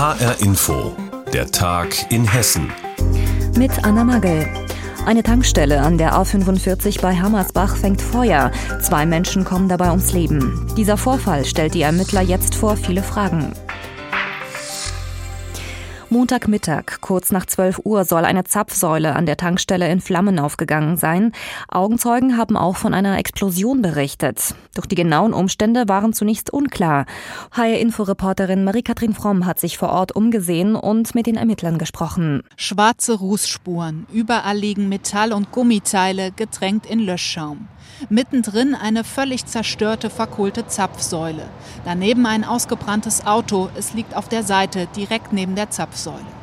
HR Info, der Tag in Hessen. Mit Anna Magel. Eine Tankstelle an der A45 bei Hammersbach fängt Feuer. Zwei Menschen kommen dabei ums Leben. Dieser Vorfall stellt die Ermittler jetzt vor viele Fragen. Montagmittag, kurz nach 12 Uhr, soll eine Zapfsäule an der Tankstelle in Flammen aufgegangen sein. Augenzeugen haben auch von einer Explosion berichtet. Doch die genauen Umstände waren zunächst unklar. HR-Inforeporterin Marie-Kathrin Fromm hat sich vor Ort umgesehen und mit den Ermittlern gesprochen. Schwarze Rußspuren, überall liegen Metall- und Gummiteile, getränkt in Löschschaum. Mittendrin eine völlig zerstörte, verkohlte Zapfsäule. Daneben ein ausgebranntes Auto. Es liegt auf der Seite, direkt neben der Zapfsäule.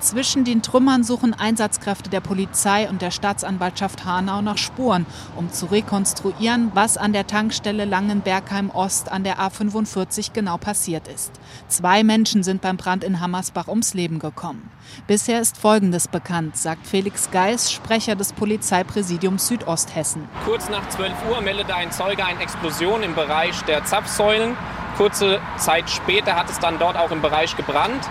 Zwischen den Trümmern suchen Einsatzkräfte der Polizei und der Staatsanwaltschaft Hanau nach Spuren, um zu rekonstruieren, was an der Tankstelle Langenbergheim Ost an der A45 genau passiert ist. Zwei Menschen sind beim Brand in Hammersbach ums Leben gekommen. Bisher ist Folgendes bekannt, sagt Felix Geis, Sprecher des Polizeipräsidiums Südosthessen. Kurz nach 12 Uhr meldete ein Zeuge eine Explosion im Bereich der Zapfsäulen. Kurze Zeit später hat es dann dort auch im Bereich gebrannt.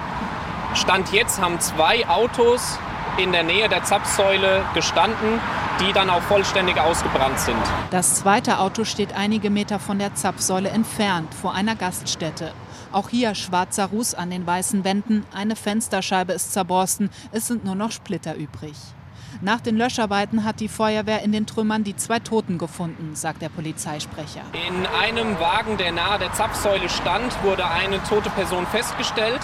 Stand jetzt haben zwei Autos in der Nähe der Zapfsäule gestanden, die dann auch vollständig ausgebrannt sind. Das zweite Auto steht einige Meter von der Zapfsäule entfernt, vor einer Gaststätte. Auch hier schwarzer Ruß an den weißen Wänden, eine Fensterscheibe ist zerborsten, es sind nur noch Splitter übrig. Nach den Löscharbeiten hat die Feuerwehr in den Trümmern die zwei Toten gefunden, sagt der Polizeisprecher. In einem Wagen, der nahe der Zapfsäule stand, wurde eine tote Person festgestellt.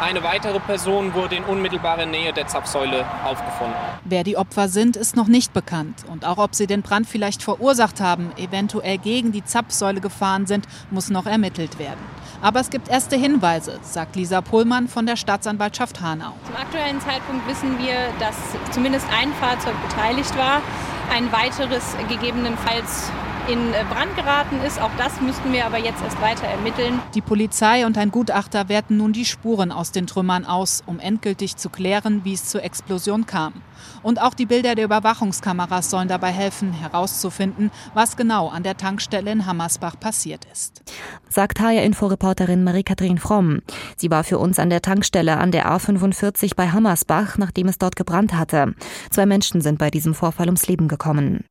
Eine weitere Person wurde in unmittelbarer Nähe der Zapfsäule aufgefunden. Wer die Opfer sind, ist noch nicht bekannt. Und auch ob sie den Brand vielleicht verursacht haben, eventuell gegen die Zapfsäule gefahren sind, muss noch ermittelt werden. Aber es gibt erste Hinweise, sagt Lisa Pohlmann von der Staatsanwaltschaft Hanau. Zum aktuellen Zeitpunkt wissen wir, dass zumindest ein Fahrzeug beteiligt war. Ein weiteres gegebenenfalls in Brand geraten ist. Auch das müssten wir aber jetzt erst weiter ermitteln. Die Polizei und ein Gutachter werten nun die Spuren aus den Trümmern aus, um endgültig zu klären, wie es zur Explosion kam. Und auch die Bilder der Überwachungskameras sollen dabei helfen, herauszufinden, was genau an der Tankstelle in Hammersbach passiert ist. Sagt HR-Inforeporterin Marie-Kathrin Fromm. Sie war für uns an der Tankstelle an der A45 bei Hammersbach, nachdem es dort gebrannt hatte. Zwei Menschen sind bei diesem Vorfall ums Leben gekommen.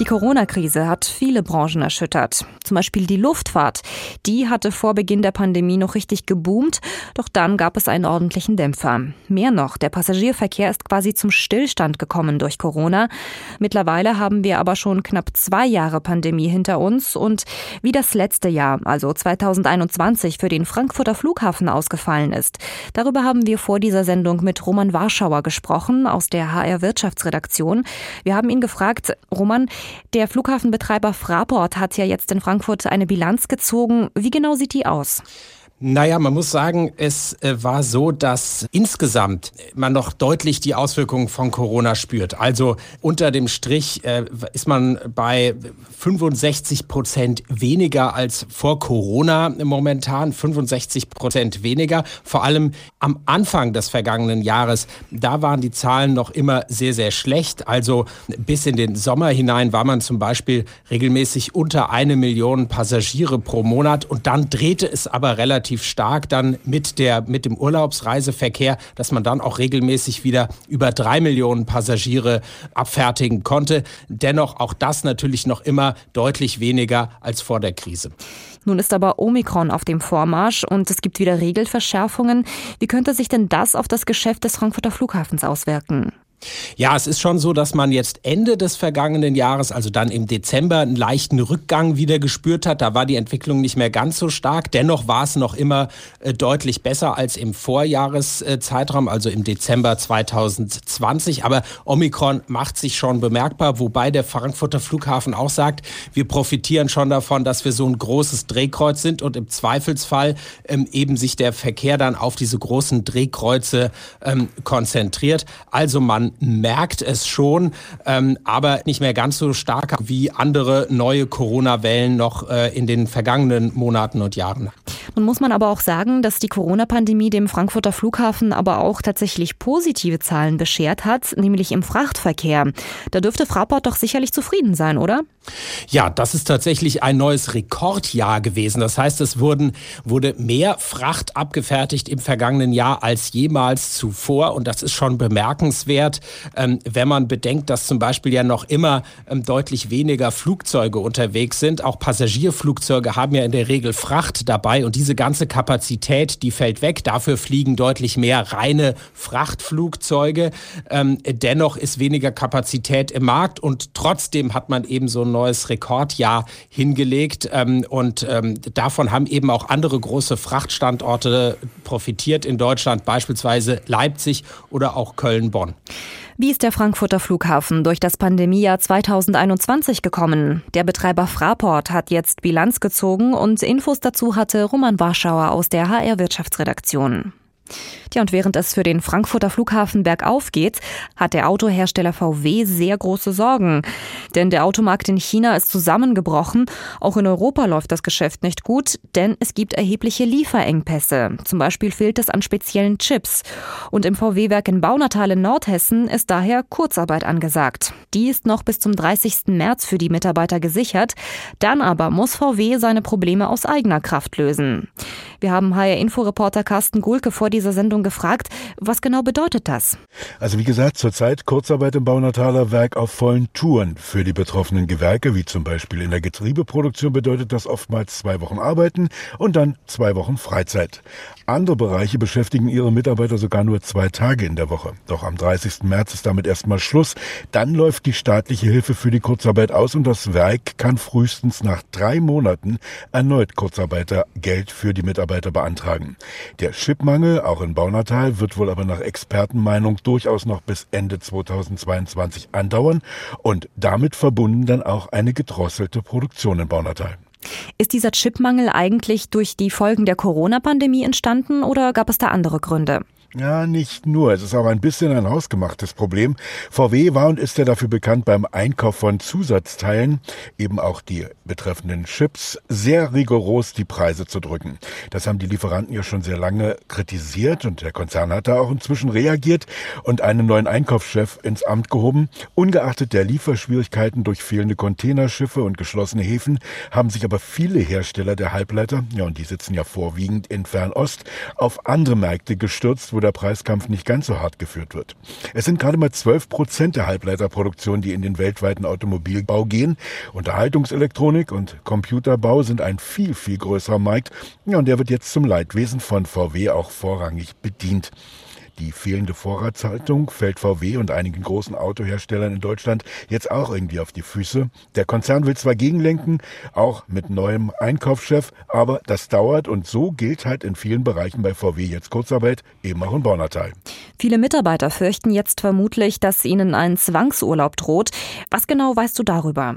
Die Corona-Krise hat viele Branchen erschüttert. Zum Beispiel die Luftfahrt. Die hatte vor Beginn der Pandemie noch richtig geboomt, doch dann gab es einen ordentlichen Dämpfer. Mehr noch, der Passagierverkehr ist quasi zum Stillstand gekommen durch Corona. Mittlerweile haben wir aber schon knapp zwei Jahre Pandemie hinter uns und wie das letzte Jahr, also 2021, für den Frankfurter Flughafen ausgefallen ist. Darüber haben wir vor dieser Sendung mit Roman Warschauer gesprochen aus der HR Wirtschaftsredaktion. Wir haben ihn gefragt, Roman, der Flughafenbetreiber Fraport hat ja jetzt in Frankfurt eine Bilanz gezogen. Wie genau sieht die aus? Naja, man muss sagen, es äh, war so, dass insgesamt man noch deutlich die Auswirkungen von Corona spürt. Also unter dem Strich äh, ist man bei 65 Prozent weniger als vor Corona momentan, 65 Prozent weniger. Vor allem am Anfang des vergangenen Jahres, da waren die Zahlen noch immer sehr, sehr schlecht. Also bis in den Sommer hinein war man zum Beispiel regelmäßig unter eine Million Passagiere pro Monat und dann drehte es aber relativ relativ stark dann mit, der, mit dem Urlaubsreiseverkehr, dass man dann auch regelmäßig wieder über drei Millionen Passagiere abfertigen konnte. Dennoch auch das natürlich noch immer deutlich weniger als vor der Krise. Nun ist aber Omikron auf dem Vormarsch und es gibt wieder Regelverschärfungen. Wie könnte sich denn das auf das Geschäft des Frankfurter Flughafens auswirken? Ja, es ist schon so, dass man jetzt Ende des vergangenen Jahres, also dann im Dezember, einen leichten Rückgang wieder gespürt hat. Da war die Entwicklung nicht mehr ganz so stark. Dennoch war es noch immer äh, deutlich besser als im Vorjahreszeitraum, also im Dezember 2020. Aber Omikron macht sich schon bemerkbar, wobei der Frankfurter Flughafen auch sagt, wir profitieren schon davon, dass wir so ein großes Drehkreuz sind und im Zweifelsfall ähm, eben sich der Verkehr dann auf diese großen Drehkreuze ähm, konzentriert. Also man merkt es schon, ähm, aber nicht mehr ganz so stark wie andere neue Corona-Wellen noch äh, in den vergangenen Monaten und Jahren. Nun muss man aber auch sagen, dass die Corona-Pandemie dem Frankfurter Flughafen aber auch tatsächlich positive Zahlen beschert hat, nämlich im Frachtverkehr. Da dürfte Fraport doch sicherlich zufrieden sein, oder? Ja, das ist tatsächlich ein neues Rekordjahr gewesen. Das heißt, es wurden, wurde mehr Fracht abgefertigt im vergangenen Jahr als jemals zuvor. Und das ist schon bemerkenswert, ähm, wenn man bedenkt, dass zum Beispiel ja noch immer ähm, deutlich weniger Flugzeuge unterwegs sind. Auch Passagierflugzeuge haben ja in der Regel Fracht dabei und diese ganze Kapazität, die fällt weg. Dafür fliegen deutlich mehr reine Frachtflugzeuge. Ähm, dennoch ist weniger Kapazität im Markt und trotzdem hat man eben so ein neues Rekordjahr hingelegt. Ähm, und ähm, davon haben eben auch andere große Frachtstandorte profitiert in Deutschland, beispielsweise Leipzig oder auch Köln-Bonn. Wie ist der Frankfurter Flughafen durch das Pandemiejahr 2021 gekommen? Der Betreiber Fraport hat jetzt Bilanz gezogen und Infos dazu hatte Roman Warschauer aus der HR Wirtschaftsredaktion. Tja, und während es für den Frankfurter Flughafen bergauf geht, hat der Autohersteller VW sehr große Sorgen. Denn der Automarkt in China ist zusammengebrochen. Auch in Europa läuft das Geschäft nicht gut, denn es gibt erhebliche Lieferengpässe. Zum Beispiel fehlt es an speziellen Chips. Und im VW-Werk in Baunatal in Nordhessen ist daher Kurzarbeit angesagt. Die ist noch bis zum 30. März für die Mitarbeiter gesichert. Dann aber muss VW seine Probleme aus eigener Kraft lösen. Wir haben HR-Inforeporter Carsten Gulke vor dieser Sendung gefragt, was genau bedeutet das? Also wie gesagt, zurzeit Kurzarbeit im Baunataler Werk auf vollen Touren. Für die betroffenen Gewerke, wie zum Beispiel in der Getriebeproduktion, bedeutet das oftmals zwei Wochen Arbeiten und dann zwei Wochen Freizeit. Andere Bereiche beschäftigen ihre Mitarbeiter sogar nur zwei Tage in der Woche. Doch am 30. März ist damit erstmal Schluss. Dann läuft die staatliche Hilfe für die Kurzarbeit aus und das Werk kann frühestens nach drei Monaten erneut Kurzarbeitergeld für die Mitarbeiter beantragen. Der Chipmangel, auch in Baunatal, wird wohl aber nach Expertenmeinung durchaus noch bis Ende 2022 andauern und damit verbunden dann auch eine gedrosselte Produktion in Baunatal. Ist dieser Chipmangel eigentlich durch die Folgen der Corona-Pandemie entstanden oder gab es da andere Gründe? Ja, nicht nur. Es ist auch ein bisschen ein hausgemachtes Problem. VW war und ist ja dafür bekannt, beim Einkauf von Zusatzteilen, eben auch die betreffenden Chips, sehr rigoros die Preise zu drücken. Das haben die Lieferanten ja schon sehr lange kritisiert und der Konzern hat da auch inzwischen reagiert und einen neuen Einkaufschef ins Amt gehoben. Ungeachtet der Lieferschwierigkeiten durch fehlende Containerschiffe und geschlossene Häfen haben sich aber viele Hersteller der Halbleiter, ja und die sitzen ja vorwiegend in Fernost, auf andere Märkte gestürzt, wo der Preiskampf nicht ganz so hart geführt wird. Es sind gerade mal 12 Prozent der Halbleiterproduktion, die in den weltweiten Automobilbau gehen. Unterhaltungselektronik und Computerbau sind ein viel, viel größerer Markt. Ja, und der wird jetzt zum Leidwesen von VW auch vorrangig bedient. Die fehlende Vorratshaltung fällt VW und einigen großen Autoherstellern in Deutschland jetzt auch irgendwie auf die Füße. Der Konzern will zwar gegenlenken, auch mit neuem Einkaufschef, aber das dauert und so gilt halt in vielen Bereichen bei VW jetzt Kurzarbeit, eben auch in Bornatal. Viele Mitarbeiter fürchten jetzt vermutlich, dass ihnen ein Zwangsurlaub droht. Was genau weißt du darüber?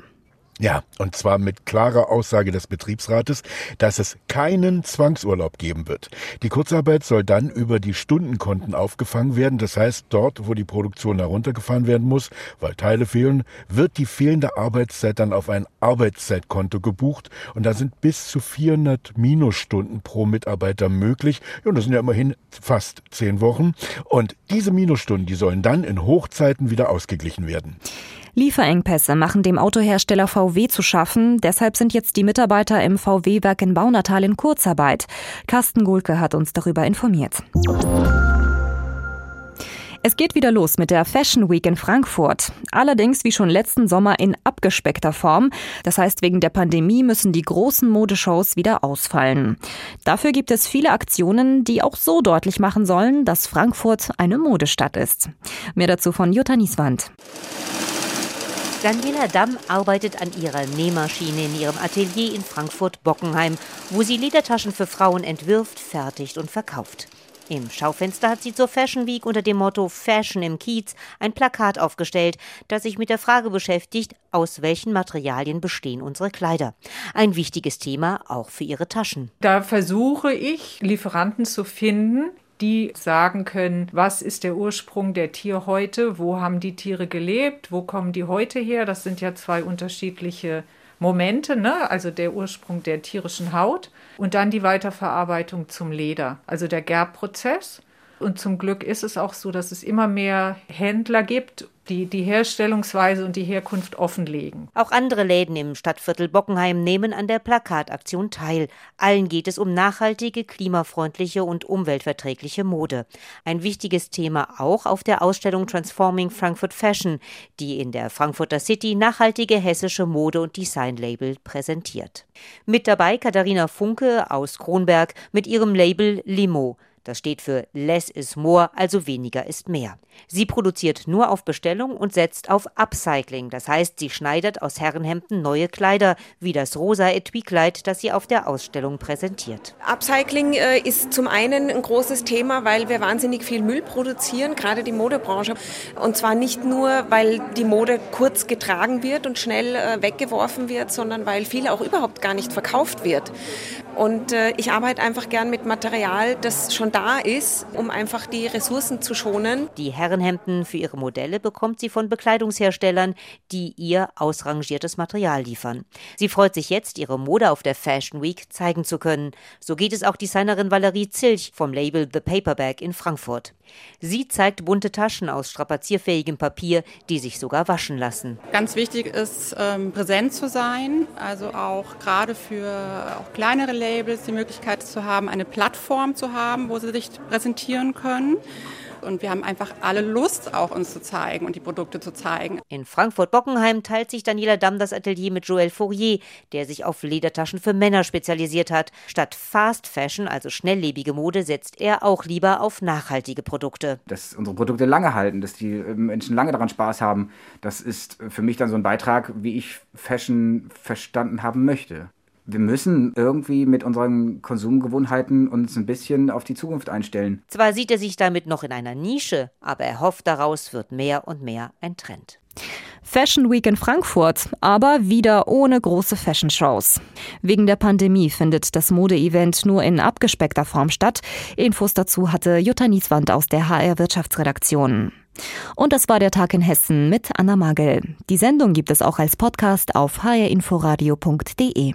Ja, und zwar mit klarer Aussage des Betriebsrates, dass es keinen Zwangsurlaub geben wird. Die Kurzarbeit soll dann über die Stundenkonten aufgefangen werden. Das heißt, dort, wo die Produktion heruntergefahren werden muss, weil Teile fehlen, wird die fehlende Arbeitszeit dann auf ein Arbeitszeitkonto gebucht. Und da sind bis zu 400 Minusstunden pro Mitarbeiter möglich. Ja, und das sind ja immerhin fast zehn Wochen. Und diese Minusstunden, die sollen dann in Hochzeiten wieder ausgeglichen werden. Lieferengpässe machen dem Autohersteller VW zu schaffen. Deshalb sind jetzt die Mitarbeiter im VW-Werk in Baunatal in Kurzarbeit. Carsten Gulke hat uns darüber informiert. Es geht wieder los mit der Fashion Week in Frankfurt. Allerdings wie schon letzten Sommer in abgespeckter Form. Das heißt, wegen der Pandemie müssen die großen Modeshows wieder ausfallen. Dafür gibt es viele Aktionen, die auch so deutlich machen sollen, dass Frankfurt eine Modestadt ist. Mehr dazu von Jutta Nieswand. Daniela Damm arbeitet an ihrer Nähmaschine in ihrem Atelier in Frankfurt-Bockenheim, wo sie Ledertaschen für Frauen entwirft, fertigt und verkauft. Im Schaufenster hat sie zur Fashion Week unter dem Motto Fashion im Kiez ein Plakat aufgestellt, das sich mit der Frage beschäftigt, aus welchen Materialien bestehen unsere Kleider. Ein wichtiges Thema auch für ihre Taschen. Da versuche ich, Lieferanten zu finden, die sagen können, was ist der Ursprung der Tierhäute, wo haben die Tiere gelebt, wo kommen die Häute her. Das sind ja zwei unterschiedliche Momente, ne? also der Ursprung der tierischen Haut und dann die Weiterverarbeitung zum Leder, also der Gerbprozess. Und zum Glück ist es auch so, dass es immer mehr Händler gibt die die Herstellungsweise und die Herkunft offenlegen. Auch andere Läden im Stadtviertel Bockenheim nehmen an der Plakataktion teil. Allen geht es um nachhaltige, klimafreundliche und umweltverträgliche Mode. Ein wichtiges Thema auch auf der Ausstellung Transforming Frankfurt Fashion, die in der Frankfurter City nachhaltige hessische Mode- und Designlabel präsentiert. Mit dabei Katharina Funke aus Kronberg mit ihrem Label Limo. Das steht für Less is More, also weniger ist mehr. Sie produziert nur auf Bestellung und setzt auf Upcycling. Das heißt, sie schneidet aus Herrenhemden neue Kleider, wie das rosa Etui-Kleid, das sie auf der Ausstellung präsentiert. Upcycling äh, ist zum einen ein großes Thema, weil wir wahnsinnig viel Müll produzieren, gerade die Modebranche. Und zwar nicht nur, weil die Mode kurz getragen wird und schnell äh, weggeworfen wird, sondern weil viel auch überhaupt gar nicht verkauft wird. Und äh, ich arbeite einfach gern mit Material, das schon da ist, um einfach die Ressourcen zu schonen. Die Herrenhemden für ihre Modelle bekommt sie von Bekleidungsherstellern, die ihr ausrangiertes Material liefern. Sie freut sich jetzt, ihre Mode auf der Fashion Week zeigen zu können. So geht es auch Designerin Valerie Zilch vom Label The Paperback in Frankfurt. Sie zeigt bunte Taschen aus strapazierfähigem Papier, die sich sogar waschen lassen. Ganz wichtig ist, ähm, präsent zu sein, also auch gerade für auch kleinere Labels die Möglichkeit zu haben, eine Plattform zu haben, wo sie sich präsentieren können. Und wir haben einfach alle Lust, auch uns zu zeigen und die Produkte zu zeigen. In Frankfurt-Bockenheim teilt sich Daniela Damm das Atelier mit Joël Fourier, der sich auf Ledertaschen für Männer spezialisiert hat. Statt Fast Fashion, also schnelllebige Mode, setzt er auch lieber auf nachhaltige Produkte. Dass unsere Produkte lange halten, dass die äh, Menschen lange daran Spaß haben, das ist für mich dann so ein Beitrag, wie ich Fashion verstanden haben möchte wir müssen irgendwie mit unseren Konsumgewohnheiten uns ein bisschen auf die Zukunft einstellen. Zwar sieht er sich damit noch in einer Nische, aber er hofft, daraus wird mehr und mehr ein Trend. Fashion Week in Frankfurt, aber wieder ohne große Fashion Shows. Wegen der Pandemie findet das Modeevent nur in abgespeckter Form statt. Infos dazu hatte Jutta Nieswand aus der HR Wirtschaftsredaktion. Und das war der Tag in Hessen mit Anna Magel. Die Sendung gibt es auch als Podcast auf hrinforadio.de.